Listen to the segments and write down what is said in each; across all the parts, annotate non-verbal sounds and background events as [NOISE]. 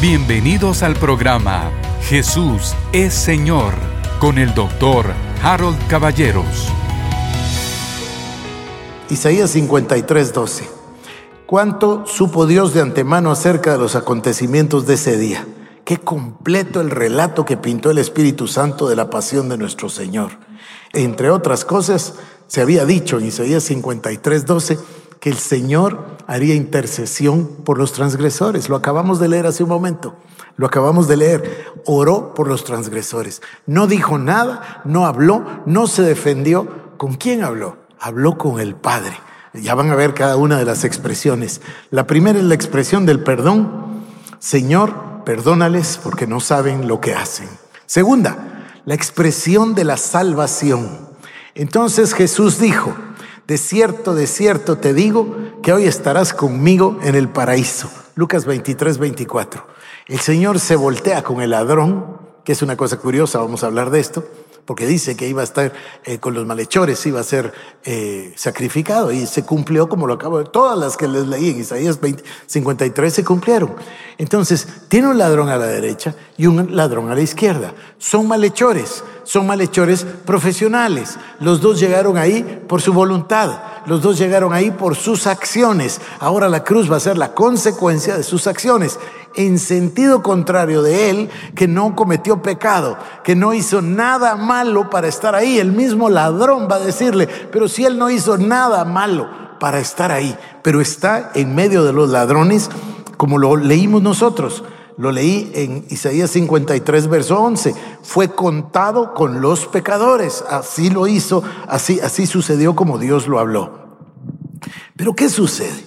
Bienvenidos al programa Jesús es Señor con el doctor Harold Caballeros. Isaías 53, 12. ¿Cuánto supo Dios de antemano acerca de los acontecimientos de ese día? Qué completo el relato que pintó el Espíritu Santo de la pasión de nuestro Señor. Entre otras cosas, se había dicho en Isaías 53, 12 que el Señor haría intercesión por los transgresores. Lo acabamos de leer hace un momento. Lo acabamos de leer. Oró por los transgresores. No dijo nada, no habló, no se defendió. ¿Con quién habló? Habló con el Padre. Ya van a ver cada una de las expresiones. La primera es la expresión del perdón. Señor, perdónales porque no saben lo que hacen. Segunda, la expresión de la salvación. Entonces Jesús dijo, de cierto, de cierto te digo que hoy estarás conmigo en el paraíso. Lucas 23, 24. El Señor se voltea con el ladrón, que es una cosa curiosa, vamos a hablar de esto, porque dice que iba a estar eh, con los malhechores, iba a ser eh, sacrificado y se cumplió como lo acabo de... Todas las que les leí en Isaías 53 se cumplieron. Entonces, tiene un ladrón a la derecha y un ladrón a la izquierda. Son malhechores, son malhechores profesionales. Los dos llegaron ahí por su voluntad, los dos llegaron ahí por sus acciones. Ahora la cruz va a ser la consecuencia de sus acciones en sentido contrario de él, que no cometió pecado, que no hizo nada malo para estar ahí. El mismo ladrón va a decirle, pero si él no hizo nada malo para estar ahí, pero está en medio de los ladrones, como lo leímos nosotros. Lo leí en Isaías 53, verso 11. Fue contado con los pecadores. Así lo hizo, así, así sucedió como Dios lo habló. Pero ¿qué sucede?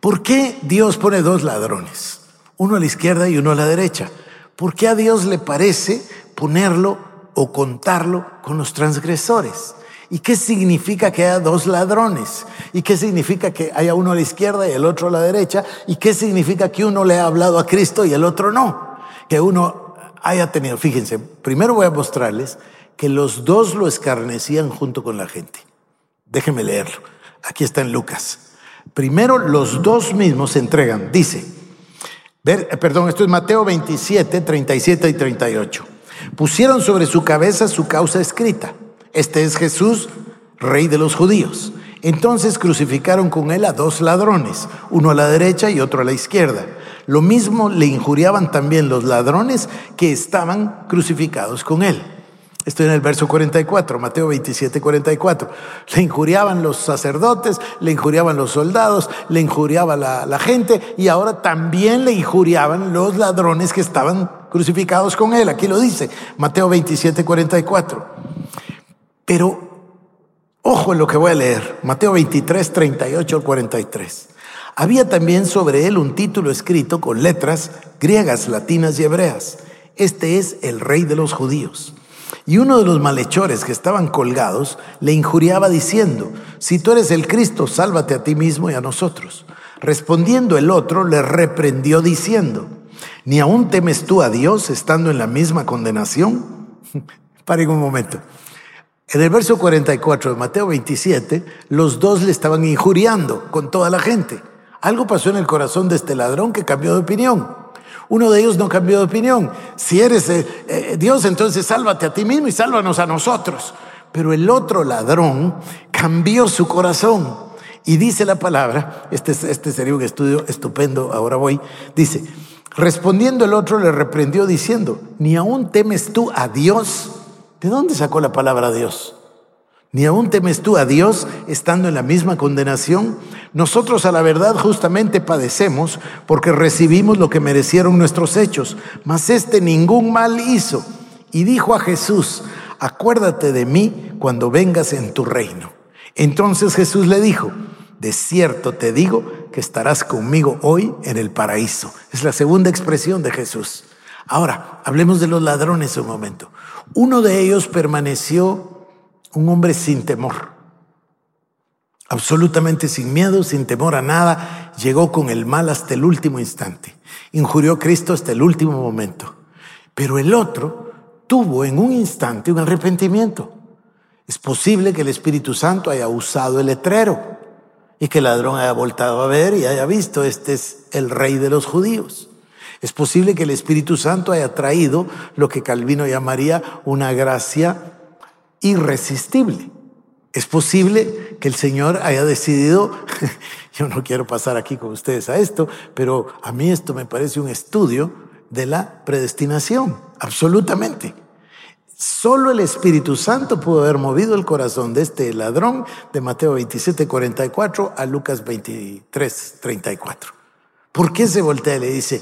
¿Por qué Dios pone dos ladrones? uno a la izquierda y uno a la derecha. ¿Por qué a Dios le parece ponerlo o contarlo con los transgresores? ¿Y qué significa que haya dos ladrones? ¿Y qué significa que haya uno a la izquierda y el otro a la derecha? ¿Y qué significa que uno le ha hablado a Cristo y el otro no? Que uno haya tenido, fíjense, primero voy a mostrarles que los dos lo escarnecían junto con la gente. Déjenme leerlo. Aquí está en Lucas. Primero los dos mismos se entregan. Dice, eh, perdón, esto es Mateo 27, 37 y 38. Pusieron sobre su cabeza su causa escrita. Este es Jesús, rey de los judíos. Entonces crucificaron con él a dos ladrones, uno a la derecha y otro a la izquierda. Lo mismo le injuriaban también los ladrones que estaban crucificados con él. Estoy en el verso 44, Mateo 27, 44. Le injuriaban los sacerdotes, le injuriaban los soldados, le injuriaba la, la gente y ahora también le injuriaban los ladrones que estaban crucificados con él. Aquí lo dice, Mateo 27, 44. Pero ojo en lo que voy a leer, Mateo 23, 38 al 43. Había también sobre él un título escrito con letras griegas, latinas y hebreas. Este es el rey de los judíos. Y uno de los malhechores que estaban colgados le injuriaba diciendo, si tú eres el Cristo, sálvate a ti mismo y a nosotros. Respondiendo el otro, le reprendió diciendo, ¿ni aún temes tú a Dios estando en la misma condenación? [LAUGHS] Paren un momento. En el verso 44 de Mateo 27, los dos le estaban injuriando con toda la gente. Algo pasó en el corazón de este ladrón que cambió de opinión. Uno de ellos no cambió de opinión. Si eres eh, eh, Dios, entonces sálvate a ti mismo y sálvanos a nosotros. Pero el otro ladrón cambió su corazón. Y dice la palabra, este, este sería un estudio estupendo, ahora voy, dice, respondiendo el otro le reprendió diciendo, ni aún temes tú a Dios. ¿De dónde sacó la palabra Dios? Ni aún temes tú a Dios estando en la misma condenación. Nosotros a la verdad justamente padecemos porque recibimos lo que merecieron nuestros hechos, mas este ningún mal hizo. Y dijo a Jesús, acuérdate de mí cuando vengas en tu reino. Entonces Jesús le dijo, de cierto te digo que estarás conmigo hoy en el paraíso. Es la segunda expresión de Jesús. Ahora, hablemos de los ladrones un momento. Uno de ellos permaneció un hombre sin temor, absolutamente sin miedo, sin temor a nada, llegó con el mal hasta el último instante, injurió a Cristo hasta el último momento. Pero el otro tuvo en un instante un arrepentimiento. Es posible que el Espíritu Santo haya usado el letrero y que el ladrón haya voltado a ver y haya visto, este es el rey de los judíos. Es posible que el Espíritu Santo haya traído lo que Calvino llamaría una gracia irresistible. Es posible que el Señor haya decidido, [LAUGHS] yo no quiero pasar aquí con ustedes a esto, pero a mí esto me parece un estudio de la predestinación, absolutamente. Solo el Espíritu Santo pudo haber movido el corazón de este ladrón de Mateo 27, 44 a Lucas 23, 34. ¿Por qué se voltea y le dice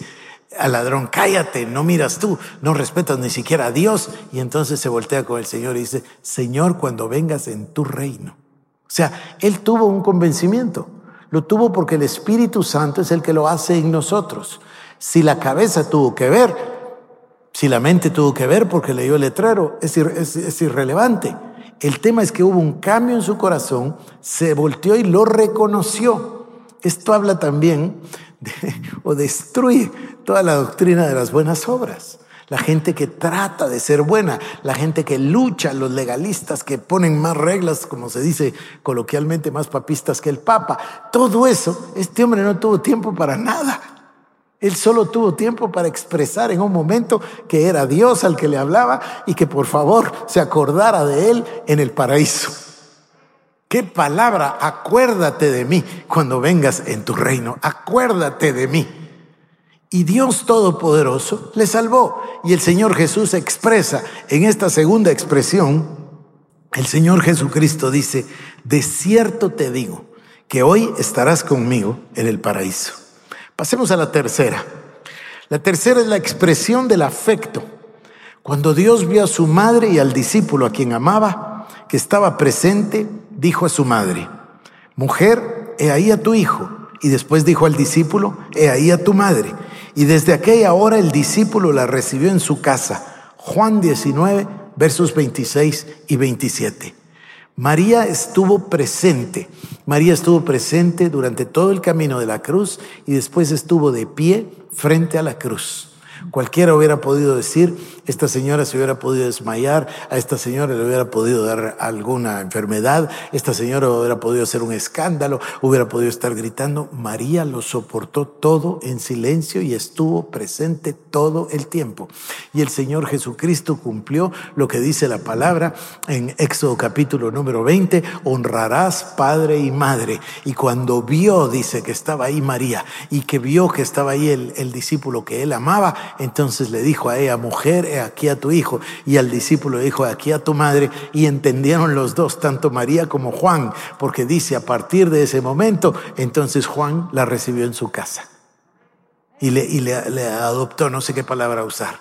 al ladrón, cállate, no miras tú, no respetas ni siquiera a Dios? Y entonces se voltea con el Señor y dice, Señor, cuando vengas en tu reino. O sea, él tuvo un convencimiento. Lo tuvo porque el Espíritu Santo es el que lo hace en nosotros. Si la cabeza tuvo que ver, si la mente tuvo que ver porque leyó el letrero, es, irrelevante. El tema es que hubo un cambio en su corazón, se volteó y lo reconoció. Esto habla también [LAUGHS] o destruye toda la doctrina de las buenas obras. La gente que trata de ser buena, la gente que lucha, los legalistas que ponen más reglas, como se dice coloquialmente, más papistas que el Papa. Todo eso, este hombre no tuvo tiempo para nada. Él solo tuvo tiempo para expresar en un momento que era Dios al que le hablaba y que por favor se acordara de él en el paraíso. ¿Qué palabra? Acuérdate de mí cuando vengas en tu reino. Acuérdate de mí. Y Dios Todopoderoso le salvó. Y el Señor Jesús expresa en esta segunda expresión, el Señor Jesucristo dice, de cierto te digo que hoy estarás conmigo en el paraíso. Pasemos a la tercera. La tercera es la expresión del afecto. Cuando Dios vio a su madre y al discípulo a quien amaba, que estaba presente, dijo a su madre, mujer, he ahí a tu hijo. Y después dijo al discípulo, he ahí a tu madre. Y desde aquella hora el discípulo la recibió en su casa. Juan 19, versos 26 y 27. María estuvo presente. María estuvo presente durante todo el camino de la cruz y después estuvo de pie frente a la cruz. Cualquiera hubiera podido decir, esta señora se hubiera podido desmayar, a esta señora le hubiera podido dar alguna enfermedad, esta señora hubiera podido hacer un escándalo, hubiera podido estar gritando. María lo soportó todo en silencio y estuvo presente todo el tiempo. Y el Señor Jesucristo cumplió lo que dice la palabra en Éxodo capítulo número 20, honrarás padre y madre. Y cuando vio, dice que estaba ahí María y que vio que estaba ahí el, discípulo que él amaba, entonces le dijo a ella, mujer, aquí a tu hijo. Y al discípulo dijo, aquí a tu madre. Y entendieron los dos, tanto María como Juan, porque dice, a partir de ese momento, entonces Juan la recibió en su casa. Y le, y le adoptó, no sé qué palabra usar.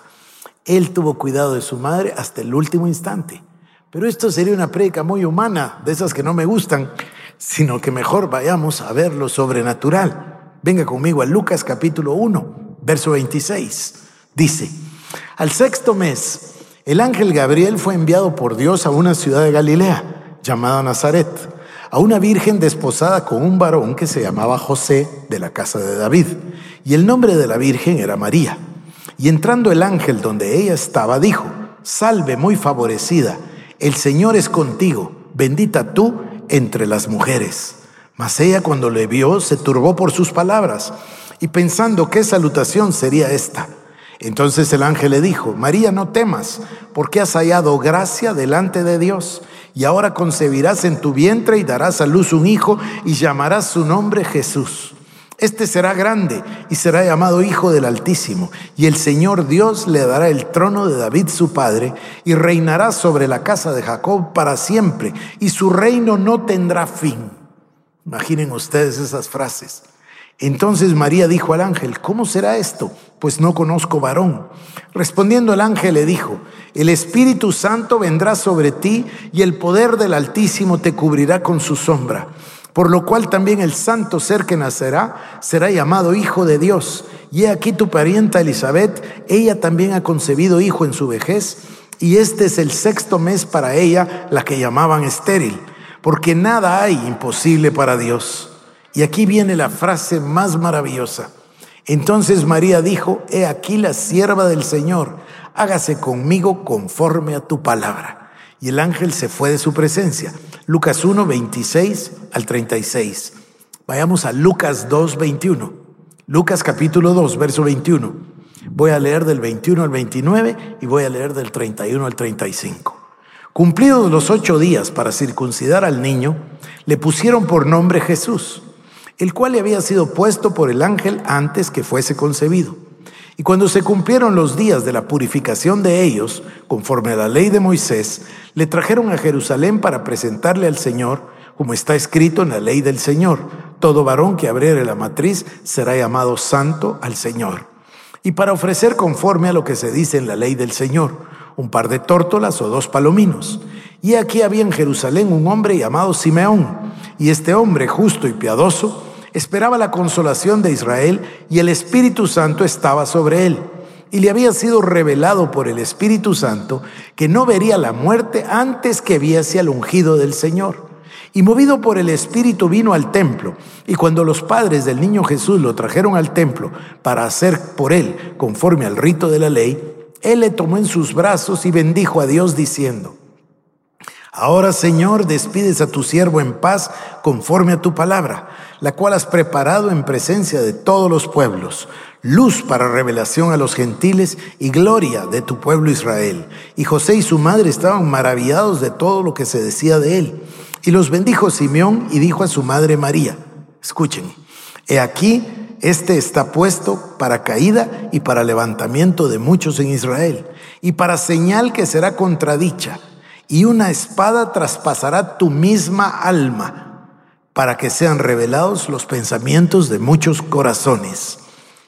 Él tuvo cuidado de su madre hasta el último instante. Pero esto sería una prédica muy humana, de esas que no me gustan, sino que mejor vayamos a ver lo sobrenatural. Venga conmigo a Lucas capítulo 1, verso 26. Dice, al sexto mes, el ángel Gabriel fue enviado por Dios a una ciudad de Galilea llamada Nazaret, a una virgen desposada con un varón que se llamaba José de la casa de David, y el nombre de la virgen era María. Y entrando el ángel donde ella estaba, dijo, Salve muy favorecida, el Señor es contigo, bendita tú entre las mujeres. Mas ella cuando le vio se turbó por sus palabras, y pensando qué salutación sería esta, entonces el ángel le dijo, María, no temas, porque has hallado gracia delante de Dios, y ahora concebirás en tu vientre y darás a luz un hijo y llamarás su nombre Jesús. Este será grande y será llamado Hijo del Altísimo, y el Señor Dios le dará el trono de David su padre, y reinará sobre la casa de Jacob para siempre, y su reino no tendrá fin. Imaginen ustedes esas frases. Entonces María dijo al ángel, ¿cómo será esto? Pues no conozco varón. Respondiendo el ángel le dijo, el Espíritu Santo vendrá sobre ti y el poder del Altísimo te cubrirá con su sombra. Por lo cual también el santo ser que nacerá será llamado Hijo de Dios. Y he aquí tu parienta Elizabeth, ella también ha concebido hijo en su vejez, y este es el sexto mes para ella, la que llamaban estéril, porque nada hay imposible para Dios. Y aquí viene la frase más maravillosa. Entonces María dijo, he aquí la sierva del Señor, hágase conmigo conforme a tu palabra. Y el ángel se fue de su presencia. Lucas 1, 26 al 36. Vayamos a Lucas 2, 21. Lucas capítulo 2, verso 21. Voy a leer del 21 al 29 y voy a leer del 31 al 35. Cumplidos los ocho días para circuncidar al niño, le pusieron por nombre Jesús, el cual le había sido puesto por el ángel antes que fuese concebido. Y cuando se cumplieron los días de la purificación de ellos, conforme a la ley de Moisés, le trajeron a Jerusalén para presentarle al Señor, como está escrito en la ley del Señor. Todo varón que abriere la matriz será llamado santo al Señor. Y para ofrecer conforme a lo que se dice en la ley del Señor, un par de tórtolas o dos palominos. Y aquí había en Jerusalén un hombre llamado Simeón, y este hombre justo y piadoso, esperaba la consolación de Israel y el Espíritu Santo estaba sobre él. Y le había sido revelado por el Espíritu Santo que no vería la muerte antes que viese al ungido del Señor. Y movido por el Espíritu vino al templo. Y cuando los padres del niño Jesús lo trajeron al templo para hacer por él conforme al rito de la ley, él le tomó en sus brazos y bendijo a Dios diciendo, Ahora Señor, despides a tu siervo en paz conforme a tu palabra la cual has preparado en presencia de todos los pueblos, luz para revelación a los gentiles y gloria de tu pueblo Israel. Y José y su madre estaban maravillados de todo lo que se decía de él. Y los bendijo Simeón y dijo a su madre María, escuchen, he aquí, este está puesto para caída y para levantamiento de muchos en Israel, y para señal que será contradicha, y una espada traspasará tu misma alma para que sean revelados los pensamientos de muchos corazones.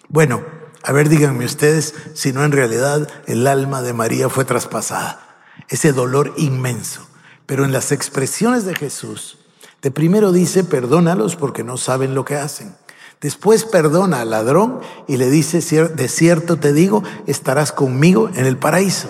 Bueno, a ver, díganme ustedes si no en realidad el alma de María fue traspasada. Ese dolor inmenso. Pero en las expresiones de Jesús, de primero dice, perdónalos porque no saben lo que hacen. Después perdona al ladrón y le dice, de cierto te digo, estarás conmigo en el paraíso.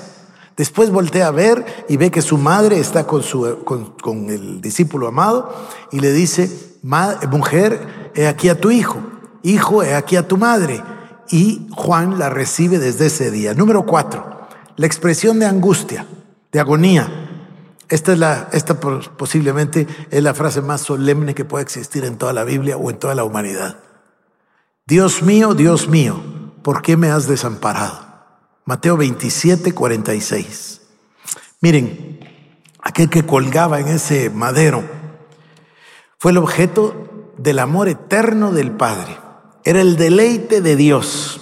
Después voltea a ver y ve que su madre está con, su, con, el discípulo amado y le dice, mujer, he aquí a tu hijo, hijo, he aquí a tu madre. Y Juan la recibe desde ese día. Número cuatro, la expresión de angustia, de agonía. Esta es la, esta posiblemente es la frase más solemne que puede existir en toda la Biblia o en toda la humanidad. Dios mío, Dios mío, ¿por qué me has desamparado? Mateo 27, 46. Miren, aquel que colgaba en ese madero fue el objeto del amor eterno del Padre. Era el deleite de Dios.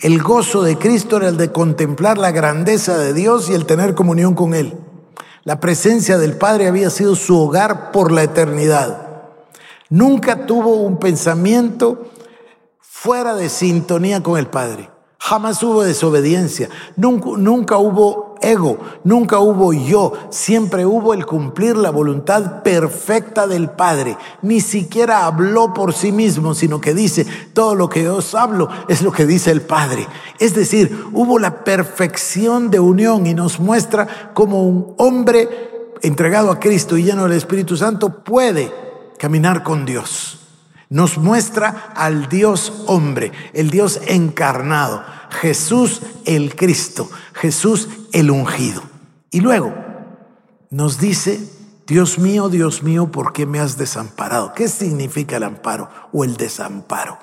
El gozo de Cristo era el de contemplar la grandeza de Dios y el tener comunión con Él. La presencia del Padre había sido su hogar por la eternidad. Nunca tuvo un pensamiento fuera de sintonía con el Padre. Jamás hubo desobediencia, nunca, hubo ego, nunca hubo yo, siempre hubo el cumplir la voluntad perfecta del Padre. Ni siquiera habló por sí mismo, sino que dice, todo lo que os hablo es lo que dice el Padre. Es decir, hubo la perfección de unión y nos muestra cómo un hombre entregado a Cristo y lleno del Espíritu Santo puede caminar con Dios. Nos muestra al Dios hombre, el Dios encarnado, Jesús el Cristo, Jesús el ungido. Y luego nos dice, Dios mío, Dios mío, ¿por qué me has desamparado? ¿Qué significa el amparo o el desamparo?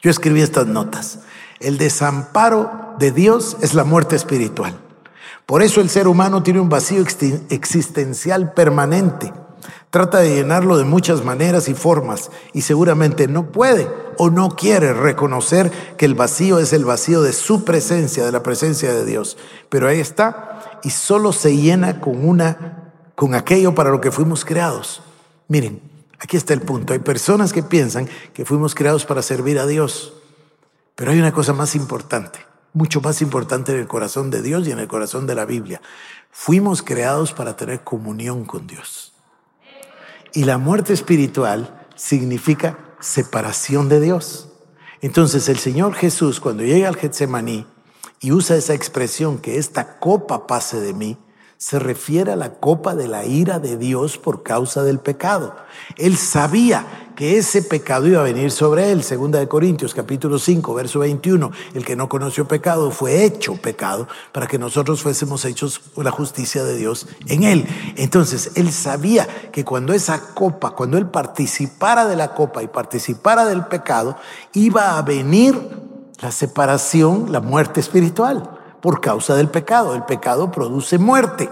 Yo escribí estas notas. El desamparo de Dios es la muerte espiritual. Por eso el ser humano tiene un vacío existencial permanente Trata de llenarlo de muchas maneras y formas y seguramente no puede o no quiere reconocer que el vacío es el vacío de su presencia, de la presencia de Dios. Pero ahí está y solo se llena con una con aquello para lo que fuimos creados. Miren, aquí está el punto. Hay personas que piensan que fuimos creados para servir a Dios. Pero hay una cosa más importante, mucho más importante en el corazón de Dios y en el corazón de la Biblia. Fuimos creados para tener comunión con Dios. Y la muerte espiritual significa separación de Dios. Entonces el Señor Jesús, cuando llega al Getsemaní y usa esa expresión que esta copa pase de mí, se refiere a la copa de la ira de Dios por causa del pecado. Él sabía que ese pecado iba a venir sobre él. Segunda de Corintios capítulo 5, verso 21. El que no conoció pecado fue hecho pecado para que nosotros fuésemos hechos la justicia de Dios en él. Entonces, él sabía que cuando esa copa, cuando él participara de la copa y participara del pecado, iba a venir la separación, la muerte espiritual, por causa del pecado. El pecado produce muerte.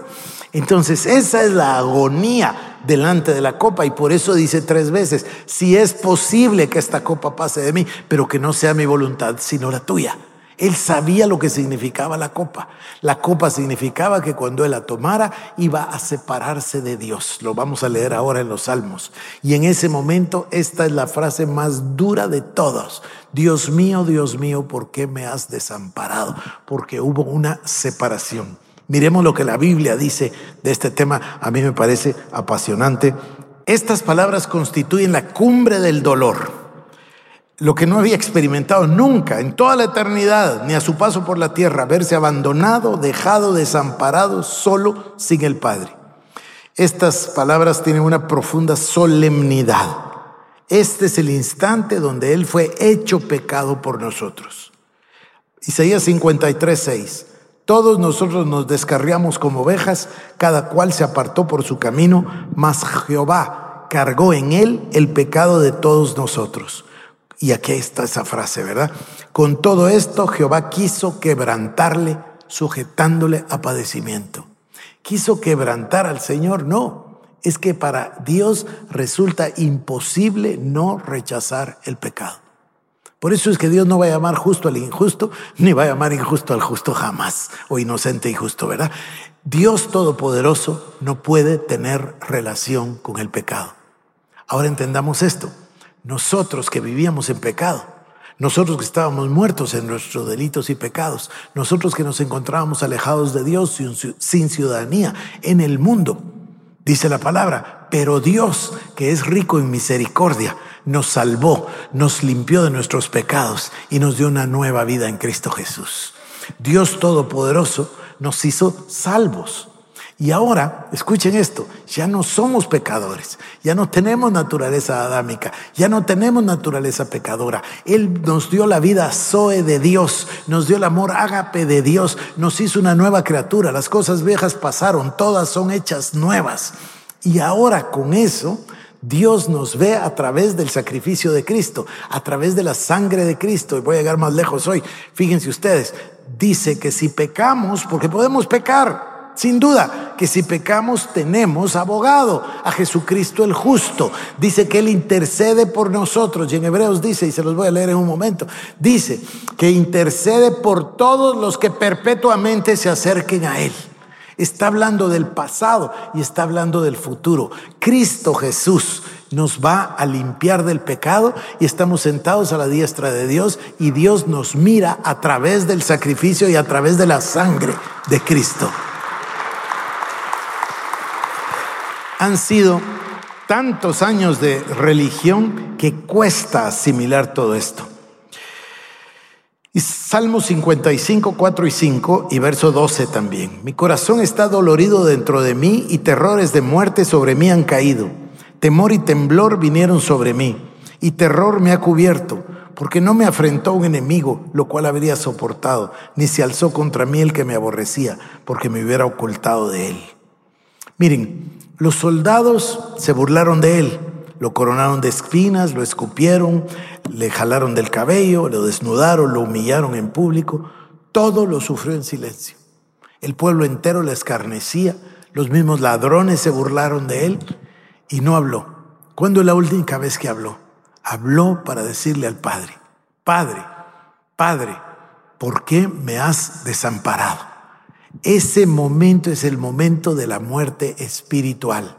Entonces, esa es la agonía delante de la copa y por eso dice tres veces, si es posible que esta copa pase de mí, pero que no sea mi voluntad, sino la tuya. Él sabía lo que significaba la copa. La copa significaba que cuando él la tomara iba a separarse de Dios. Lo vamos a leer ahora en los Salmos. Y en ese momento esta es la frase más dura de todos. Dios mío, Dios mío, ¿por qué me has desamparado? Porque hubo una separación. Miremos lo que la Biblia dice de este tema. A mí me parece apasionante. Estas palabras constituyen la cumbre del dolor lo que no había experimentado nunca en toda la eternidad, ni a su paso por la tierra, verse abandonado, dejado, desamparado, solo, sin el Padre. Estas palabras tienen una profunda solemnidad. Este es el instante donde Él fue hecho pecado por nosotros. Isaías 53, 6. Todos nosotros nos descarriamos como ovejas, cada cual se apartó por su camino, mas Jehová cargó en él el pecado de todos nosotros. Y aquí está esa frase, ¿verdad? Con todo esto Jehová quiso quebrantarle, sujetándole a padecimiento. ¿Quiso quebrantar al Señor? No. Es que para Dios resulta imposible no rechazar el pecado. Por eso es que Dios no va a llamar justo al injusto, ni va a llamar injusto al justo jamás, o inocente y justo, ¿verdad? Dios Todopoderoso no puede tener relación con el pecado. Ahora entendamos esto. Nosotros que vivíamos en pecado, nosotros que estábamos muertos en nuestros delitos y pecados, nosotros que nos encontrábamos alejados de Dios sin ciudadanía en el mundo, dice la palabra, pero Dios, que es rico en misericordia, nos salvó, nos limpió de nuestros pecados y nos dio una nueva vida en Cristo Jesús. Dios Todopoderoso nos hizo salvos. Y ahora, escuchen esto, ya no somos pecadores, ya no tenemos naturaleza adámica, ya no tenemos naturaleza pecadora. Él nos dio la vida Zoe de Dios, nos dio el amor ágape de Dios, nos hizo una nueva criatura, las cosas viejas pasaron, todas son hechas nuevas. Y ahora con eso, Dios nos ve a través del sacrificio de Cristo, a través de la sangre de Cristo. Y voy a llegar más lejos hoy. Fíjense ustedes, dice que si pecamos, porque podemos pecar, sin duda que si pecamos tenemos abogado, a Jesucristo el justo. Dice que Él intercede por nosotros. Y en Hebreos dice, y se los voy a leer en un momento, dice que intercede por todos los que perpetuamente se acerquen a Él. Está hablando del pasado y está hablando del futuro. Cristo Jesús nos va a limpiar del pecado y estamos sentados a la diestra de Dios y Dios nos mira a través del sacrificio y a través de la sangre de Cristo. Han sido tantos años de religión que cuesta asimilar todo esto. Y Salmo 55, 4 y 5 y verso 12 también. Mi corazón está dolorido dentro de mí y terrores de muerte sobre mí han caído. Temor y temblor vinieron sobre mí y terror me ha cubierto, porque no me afrentó un enemigo, lo cual habría soportado, ni se alzó contra mí el que me aborrecía, porque me hubiera ocultado de él. Miren, los soldados se burlaron de él, lo coronaron de espinas, lo escupieron, le jalaron del cabello, lo desnudaron, lo humillaron en público. Todo lo sufrió en silencio. El pueblo entero le escarnecía, los mismos ladrones se burlaron de él y no habló. ¿Cuándo es la última vez que habló? Habló para decirle al Padre, Padre, Padre, ¿por qué me has desamparado? Ese momento es el momento de la muerte espiritual.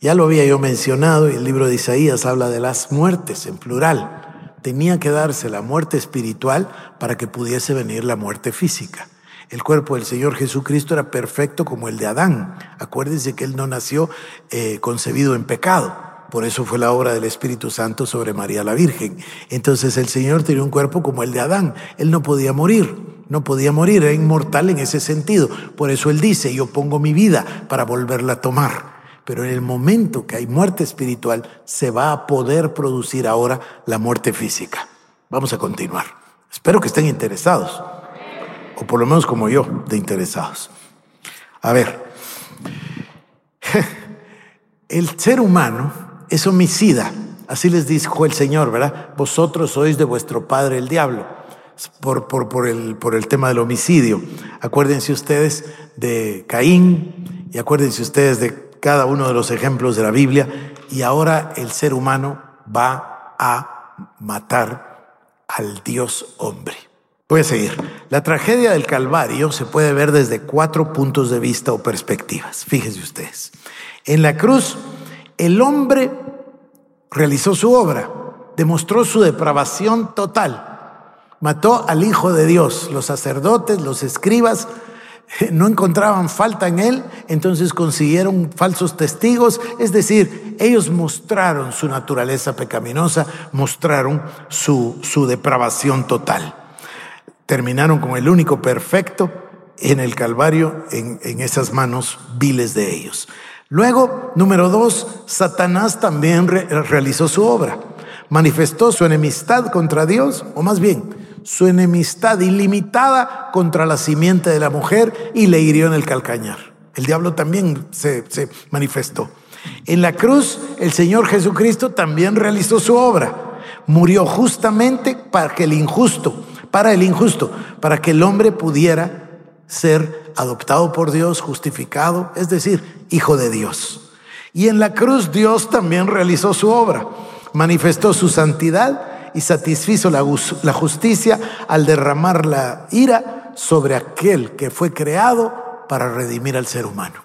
Ya lo había yo mencionado y el libro de Isaías habla de las muertes en plural. Tenía que darse la muerte espiritual para que pudiese venir la muerte física. El cuerpo del Señor Jesucristo era perfecto como el de Adán. Acuérdense que Él no nació eh, concebido en pecado. Por eso fue la obra del Espíritu Santo sobre María la Virgen. Entonces el Señor tenía un cuerpo como el de Adán. Él no podía morir no podía morir, era inmortal en ese sentido. Por eso él dice, yo pongo mi vida para volverla a tomar. Pero en el momento que hay muerte espiritual, se va a poder producir ahora la muerte física. Vamos a continuar. Espero que estén interesados, o por lo menos como yo, de interesados. A ver, [LAUGHS] el ser humano es homicida, así les dijo el Señor, ¿verdad? Vosotros sois de vuestro padre el diablo. por, por, el, por el tema del homicidio. Acuérdense ustedes de Caín y acuérdense ustedes de cada uno de los ejemplos de la Biblia y ahora el ser humano va a matar al Dios hombre. Voy a seguir. La tragedia del Calvario se puede ver desde cuatro puntos de vista o perspectivas. Fíjense ustedes. En la cruz, el hombre realizó su obra, demostró su depravación total. Mató al Hijo de Dios. Los sacerdotes, los escribas, no encontraban falta en él, entonces consiguieron falsos testigos, es decir, ellos mostraron su naturaleza pecaminosa, mostraron su, su depravación total terminaron con el único perfecto en el Calvario, en, esas manos viles de ellos. Luego, número dos, Satanás también realizó su obra. Manifestó su enemistad contra Dios, o más bien, su enemistad ilimitada contra la simiente de la mujer y le hirió en el calcañar. El diablo también se, se manifestó. En la cruz, el Señor Jesucristo también realizó su obra. Murió justamente para que el injusto para el injusto, para que el hombre pudiera ser adoptado por Dios, justificado, es decir, hijo de Dios. Y en la cruz Dios también realizó su obra, manifestó su santidad y satisfizo la, justicia al derramar la ira sobre aquel que fue creado para redimir al ser humano.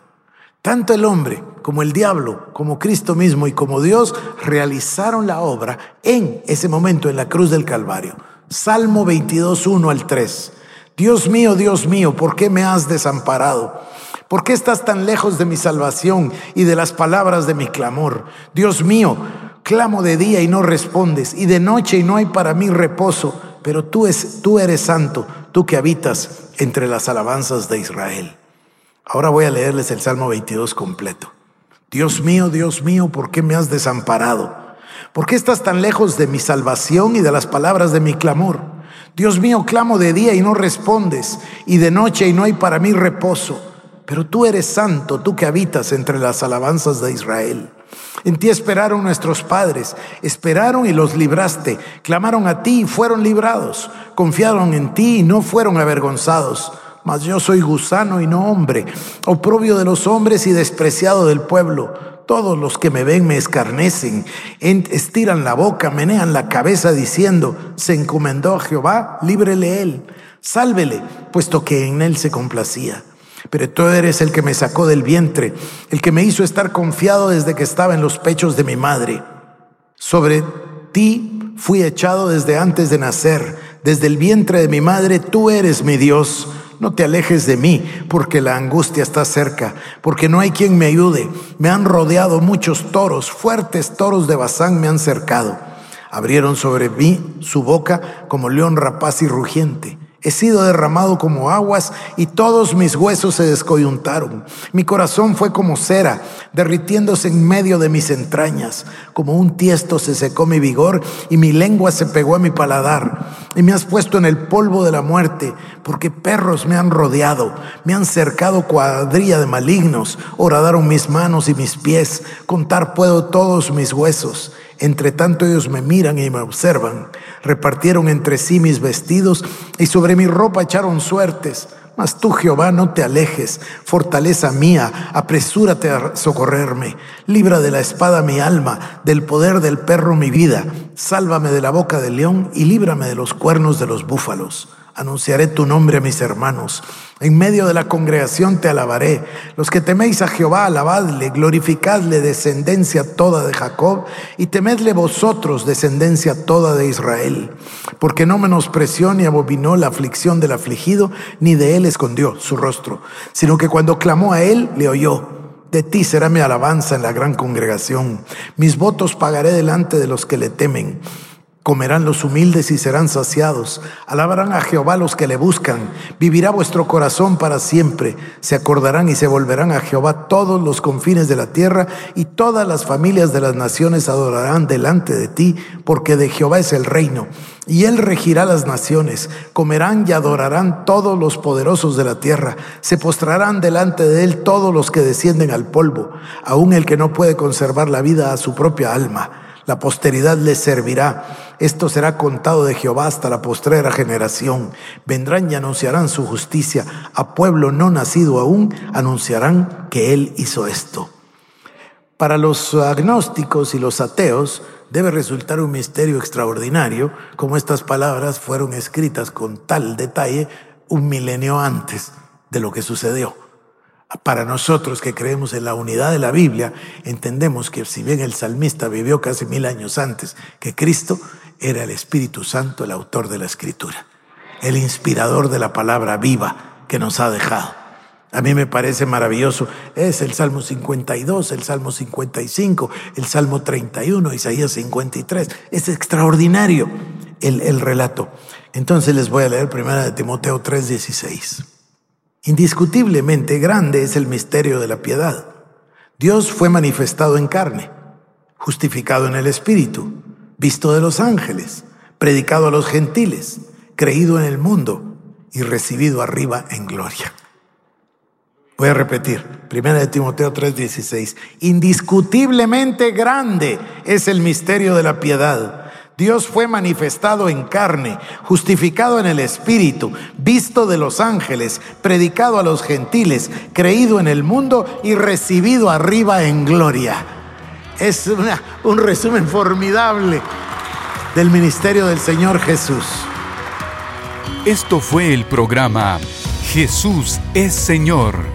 Tanto el hombre como el diablo, como Cristo mismo y como Dios realizaron la obra en ese momento en la cruz del Calvario. Salmo 22, 1 al 3. Dios mío, Dios mío, ¿por qué me has desamparado? ¿Por qué estás tan lejos de mi salvación y de las palabras de mi clamor? Dios mío, clamo de día y no respondes, y de noche y no hay para mí reposo, pero tú, es, tú eres santo, tú que habitas entre las alabanzas de Israel. Ahora voy a leerles el Salmo 22 completo. Dios mío, Dios mío, ¿por qué me has desamparado? ¿Por qué estás tan lejos de mi salvación y de las palabras de mi clamor? Dios mío, clamo de día y no respondes, y de noche y no hay para mí reposo. Pero tú eres santo, tú que habitas entre las alabanzas de Israel. En ti esperaron nuestros padres, esperaron y los libraste, clamaron a ti y fueron librados, confiaron en ti y no fueron avergonzados. Mas yo soy gusano y no hombre, oprobio de los hombres y despreciado del pueblo. Todos los que me ven me escarnecen, estiran la boca, menean la cabeza diciendo, se encomendó a Jehová, líbrele él, sálvele, puesto que en él se complacía. Pero tú eres el que me sacó del vientre, el que me hizo estar confiado desde que estaba en los pechos de mi madre. Sobre ti fui echado desde antes de nacer, desde el vientre de mi madre, tú eres mi Dios. No te alejes de mí, porque la angustia está cerca, porque no hay quien me ayude. Me han rodeado muchos toros, fuertes toros de Bazán me han cercado. Abrieron sobre mí su boca como león rapaz y rugiente. He sido derramado como aguas y todos mis huesos se descoyuntaron. Mi corazón fue como cera, derritiéndose en medio de mis entrañas. Como un tiesto se secó mi vigor y mi lengua se pegó a mi paladar. Y me has puesto en el polvo de la muerte, porque perros me han rodeado, me han cercado cuadrilla de malignos. Horadaron mis manos y mis pies. Contar puedo todos mis huesos. Entre tanto ellos me miran y me observan. Repartieron entre sí mis vestidos y sobre mi ropa echaron suertes. Mas tú, Jehová, no te alejes, fortaleza mía, apresúrate a socorrerme. Libra de la espada mi alma, del poder del perro mi vida. Sálvame de la boca del león y líbrame de los cuernos de los búfalos. Anunciaré tu nombre a mis hermanos. En medio de la congregación te alabaré. Los que teméis a Jehová, alabadle, glorificadle, descendencia toda de Jacob, y temedle vosotros, descendencia toda de Israel. Porque no menospreció ni abominó la aflicción del afligido, ni de él escondió su rostro, sino que cuando clamó a él, le oyó. De ti será mi alabanza en la gran congregación. Mis votos pagaré delante de los que le temen. Comerán los humildes y serán saciados. Alabarán a Jehová los que le buscan. Vivirá vuestro corazón para siempre. Se acordarán y se volverán a Jehová todos los confines de la tierra y todas las familias de las naciones adorarán delante de ti, porque de Jehová es el reino. Y él regirá las naciones. Comerán y adorarán todos los poderosos de la tierra. Se postrarán delante de él todos los que descienden al polvo, aun el que no puede conservar la vida a su propia alma. La posteridad le servirá Esto será contado de Jehová hasta la postrera generación. Vendrán y anunciarán su justicia. A pueblo no nacido aún anunciarán que Él hizo esto. Para los agnósticos y los ateos debe resultar un misterio extraordinario como estas palabras fueron escritas con tal detalle un milenio antes de lo que sucedió. Para nosotros que creemos en la unidad de la Biblia, entendemos que si bien el salmista vivió casi mil años antes que Cristo, era el Espíritu Santo el autor de la Escritura, el inspirador de la palabra viva que nos ha dejado. A mí me parece maravilloso. Es el Salmo 52, el Salmo 55, el Salmo 31, Isaías 53. Es extraordinario el, el relato. Entonces les voy a leer primera de Timoteo 3:16. Indiscutiblemente grande es el misterio de la piedad. Dios fue manifestado en carne, justificado en el Espíritu, visto de los ángeles, predicado a los gentiles, creído en el mundo y recibido arriba en gloria. Voy a repetir, primera de Timoteo 3:16, indiscutiblemente grande es el misterio de la piedad. Dios fue manifestado en carne, justificado en el Espíritu, visto de los ángeles, predicado a los gentiles, creído en el mundo y recibido arriba en gloria. Es un resumen formidable del ministerio del Señor Jesús. Esto fue el programa Jesús es Señor